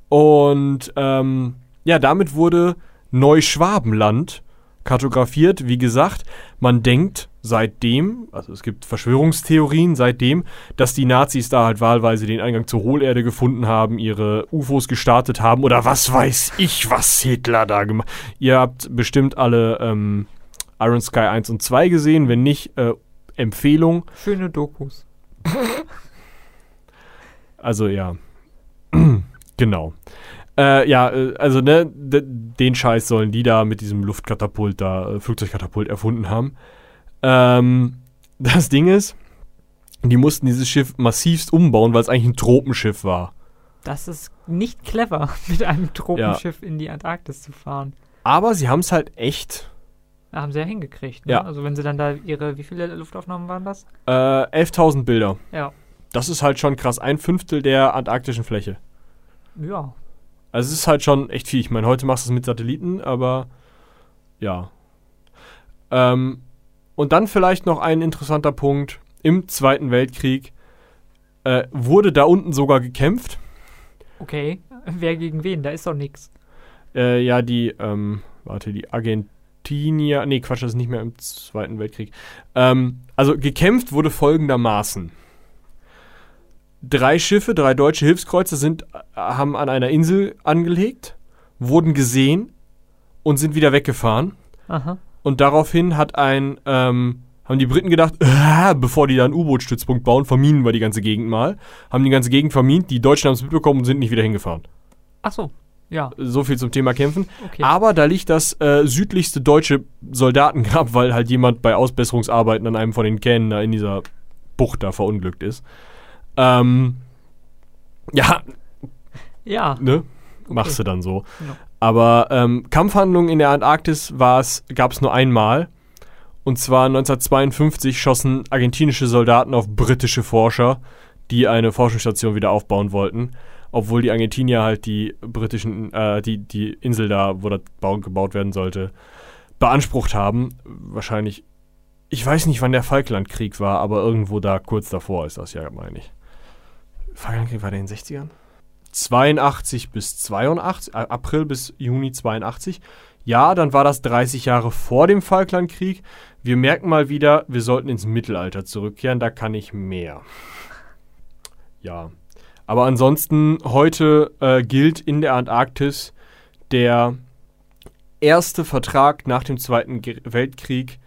Und ähm, ja, damit wurde Neuschwabenland kartografiert. Wie gesagt, man denkt seitdem, also es gibt Verschwörungstheorien seitdem, dass die Nazis da halt wahlweise den Eingang zur Hohlerde gefunden haben, ihre UFOs gestartet haben oder was weiß ich, was Hitler da gemacht Ihr habt bestimmt alle ähm, Iron Sky 1 und 2 gesehen. Wenn nicht, äh, Empfehlung. Schöne Dokus. Also ja. genau. Äh, ja, äh, also ne, den Scheiß sollen die da mit diesem Luftkatapult da, äh, Flugzeugkatapult erfunden haben. Ähm, das Ding ist, die mussten dieses Schiff massivst umbauen, weil es eigentlich ein Tropenschiff war. Das ist nicht clever, mit einem Tropenschiff in die Antarktis zu fahren. Aber sie haben es halt echt haben sie ja hingekriegt. Ne? Ja. Also wenn sie dann da ihre, wie viele Luftaufnahmen waren das? äh, 11.000 Bilder. Ja. Das ist halt schon krass. Ein Fünftel der antarktischen Fläche. Ja. Also es ist halt schon echt viel. Ich meine, heute machst du es mit Satelliten, aber ja. Ähm, und dann vielleicht noch ein interessanter Punkt. Im Zweiten Weltkrieg äh, wurde da unten sogar gekämpft. Okay. Wer gegen wen? Da ist doch nix. Äh, ja, die, ähm, warte, die Argentinier, nee, Quatsch, das ist nicht mehr im Zweiten Weltkrieg. Ähm, also gekämpft wurde folgendermaßen. Drei Schiffe, drei deutsche Hilfskreuzer sind, äh, haben an einer Insel angelegt, wurden gesehen und sind wieder weggefahren. Aha. Und daraufhin hat ein, ähm, haben die Briten gedacht, äh, bevor die da einen U-Boot-Stützpunkt bauen, verminen wir die ganze Gegend mal. Haben die ganze Gegend vermint, die Deutschen haben es mitbekommen und sind nicht wieder hingefahren. Ach so. Ja. So viel zum Thema Kämpfen. Okay. Aber da liegt das äh, südlichste deutsche Soldatengrab, weil halt jemand bei Ausbesserungsarbeiten an einem von den Kähnen da in dieser Bucht da verunglückt ist. Ähm, ja, ja. ne? Machst du dann so. Ja. Aber ähm, Kampfhandlungen in der Antarktis gab es nur einmal. Und zwar 1952 schossen argentinische Soldaten auf britische Forscher, die eine Forschungsstation wieder aufbauen wollten. Obwohl die Argentinier halt die britischen, äh, die, die Insel da, wo das Bau gebaut werden sollte, beansprucht haben. Wahrscheinlich, ich weiß nicht, wann der Falklandkrieg war, aber irgendwo da kurz davor ist das ja, meine ich. Falklandkrieg war der in den 60ern? 82 bis 82, äh, April bis Juni 82. Ja, dann war das 30 Jahre vor dem Falklandkrieg. Wir merken mal wieder, wir sollten ins Mittelalter zurückkehren, da kann ich mehr. Ja. Aber ansonsten, heute äh, gilt in der Antarktis der erste Vertrag nach dem Zweiten Weltkrieg,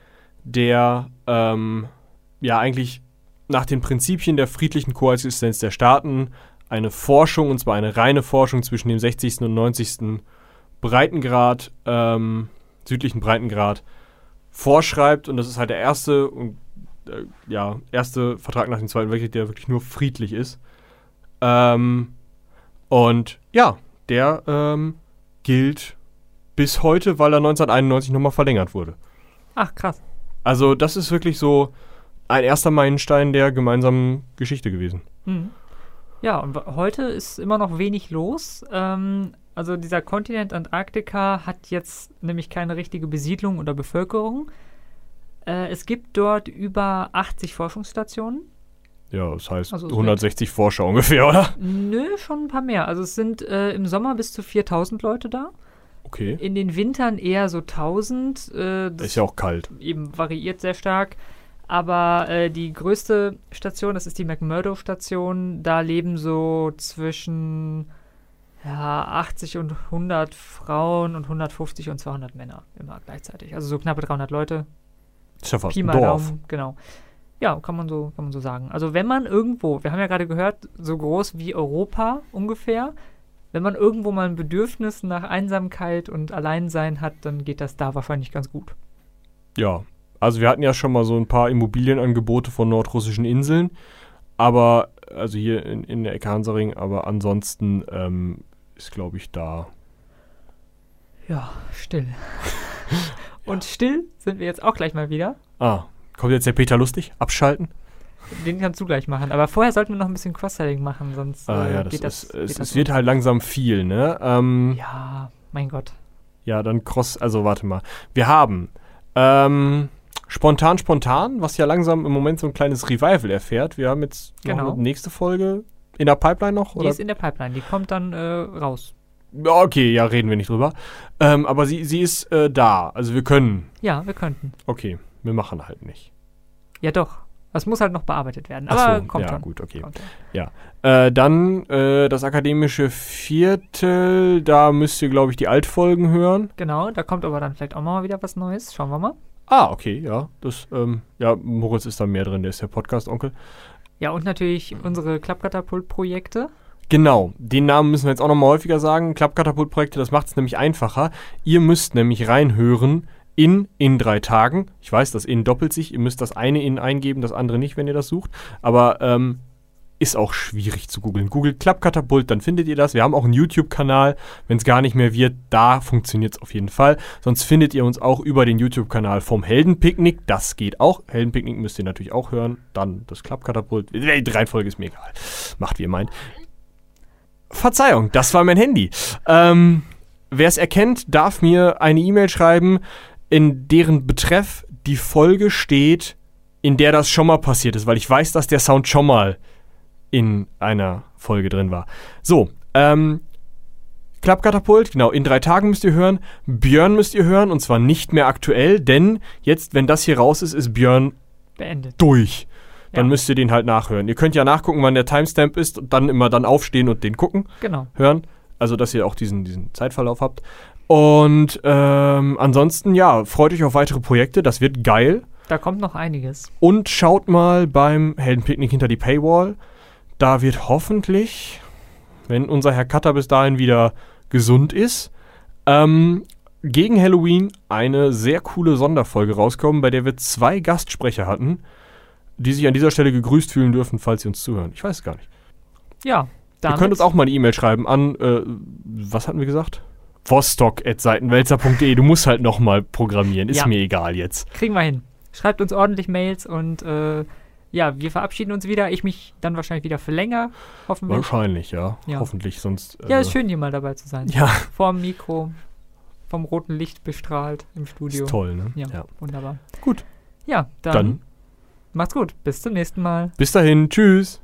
der ähm, ja eigentlich nach den Prinzipien der friedlichen Koexistenz der Staaten eine Forschung, und zwar eine reine Forschung zwischen dem 60. und 90. Breitengrad, ähm, südlichen Breitengrad, vorschreibt. Und das ist halt der erste äh, ja, erste Vertrag nach dem Zweiten Weltkrieg, der wirklich nur friedlich ist. Ähm, und ja, der ähm, gilt bis heute, weil er 1991 nochmal verlängert wurde. Ach, krass. Also das ist wirklich so ein erster Meilenstein der gemeinsamen Geschichte gewesen. Mhm. Ja, und heute ist immer noch wenig los. Ähm, also dieser Kontinent Antarktika hat jetzt nämlich keine richtige Besiedlung oder Bevölkerung. Äh, es gibt dort über 80 Forschungsstationen. Ja, das heißt Also es 160 Forscher ungefähr, oder? Nö, schon ein paar mehr. Also es sind äh, im Sommer bis zu 4000 Leute da. Okay. In den Wintern eher so 1000. Äh, das Ist ja auch kalt. eben variiert sehr stark. Aber äh, die größte Station, das ist die McMurdo-Station, da leben so zwischen ja, 80 und 100 Frauen und 150 und 200 Männer immer gleichzeitig. Also so knappe 300 Leute. Ist ja fast Pi ein mal Dorf. Daumen, genau. Ja, kann man, so, kann man so sagen. Also wenn man irgendwo, wir haben ja gerade gehört, so groß wie Europa ungefähr, wenn man irgendwo mal ein Bedürfnis nach Einsamkeit und Alleinsein hat, dann geht das da wahrscheinlich ganz gut. Ja, also wir hatten ja schon mal so ein paar Immobilienangebote von nordrussischen Inseln, aber, also hier in, in der Ecke Hansaring, aber ansonsten ähm, ist, glaube ich, da. Ja, still. Und still sind wir jetzt auch gleich mal wieder. Ah, kommt jetzt der Peter Lustig? Abschalten? Den kannst du gleich machen. Aber vorher sollten wir noch ein bisschen Cross-Selling machen, sonst Ah äh, ja, das geht das. ist, geht es, das wird halt langsam viel, ne? Ähm, ja. Ja, mein Gott. dann Cross, also warte mal. Wir haben ähm, spontan, spontan, was ja langsam im Moment so ein kleines Revival erfährt. Wir haben jetzt Genau. eine nächste Folge in der Pipeline noch, Die oder? ist in der Pipeline. Die kommt dann äh, raus. Ja, okay, ja, reden wir nicht drüber. Ähm, aber sie, sie ist äh, da. Also wir können. Ja, wir könnten. Okay, wir machen halt nicht. Ja, doch. Das muss halt noch bearbeitet werden. Ach Aber so, kommt ja, dann. gut, okay. Kommt dann. Äh, dann äh, das akademische Viertel, da müsst ihr, glaube ich, die Altfolgen hören. Genau, da kommt aber dann vielleicht auch mal wieder was Neues. Schauen wir mal. Ah, okay, ja. Das, ähm, ja, Moritz ist da mehr drin, der ist der Podcast-Onkel. Ja, und natürlich unsere Klappkatapult-Projekte. Genau, den Namen müssen wir jetzt auch nochmal häufiger sagen. Klappkatapult-Projekte, das macht es nämlich einfacher. Ihr müsst nämlich reinhören in in drei Tagen. Ich weiß, das in doppelt sich. Ihr müsst das eine in eingeben, das andere nicht, wenn ihr das sucht. Aber ähm, ist auch schwierig zu googeln. Googelt Klappkatapult, dann findet ihr das. Wir haben auch einen YouTube-Kanal. Wenn es gar nicht mehr wird, da funktioniert es auf jeden Fall. Sonst findet ihr uns auch über den YouTube-Kanal vom Heldenpicknick. Das geht auch. Heldenpicknick müsst ihr natürlich auch hören. Dann das Klappkatapult. Die Reihenfolge ist mir egal. Macht wie ihr meint. Verzeihung, das war mein Handy. Ähm, Wer es erkennt, darf mir eine E-Mail schreiben, in deren Betreff die Folge steht, in der das schon mal passiert ist, weil ich weiß, dass der Sound schon mal in einer Folge drin war. So, ähm, Klappkatapult, genau, in drei Tagen müsst ihr hören. Björn müsst ihr hören und zwar nicht mehr aktuell, denn jetzt, wenn das hier raus ist, ist Björn Beendet. durch. Dann Ja. müsst ihr den halt nachhören. Ihr könnt ja nachgucken, wann der Timestamp ist und dann immer dann aufstehen und den gucken Genau. hören. Also, dass ihr auch diesen, diesen Zeitverlauf habt. Und ähm, ansonsten, ja, freut euch auf weitere Projekte. Das wird geil. Da kommt noch einiges. Und schaut mal beim Heldenpicknick hinter die Paywall. Da wird hoffentlich, wenn unser Herr Cutter bis dahin wieder gesund ist, ähm, gegen Halloween eine sehr coole Sonderfolge rauskommen, bei der wir zwei Gastsprecher hatten, die sich an dieser Stelle gegrüßt fühlen dürfen, falls sie uns zuhören. Ich weiß es gar nicht. Ja, Ihr damit, könnt uns auch mal eine E-Mail schreiben an, äh, was hatten wir gesagt? vostok.seitenwälzer.de. Du musst halt nochmal programmieren. Ist Ja. mir egal jetzt. kriegen wir hin. Schreibt uns ordentlich Mails und äh, ja, wir verabschieden uns wieder. Ich mich dann wahrscheinlich wieder für länger, hoffentlich. Wahrscheinlich, ja. Ja. Hoffentlich, sonst. Ja, äh, ist schön, hier mal dabei zu sein. Ja, Vorm Mikro, vom roten Licht bestrahlt im Studio. ist toll, ne? Ja, wunderbar. Gut. Ja, dann, Dann macht's gut. Bis zum nächsten Mal. bis dahin. Tschüss.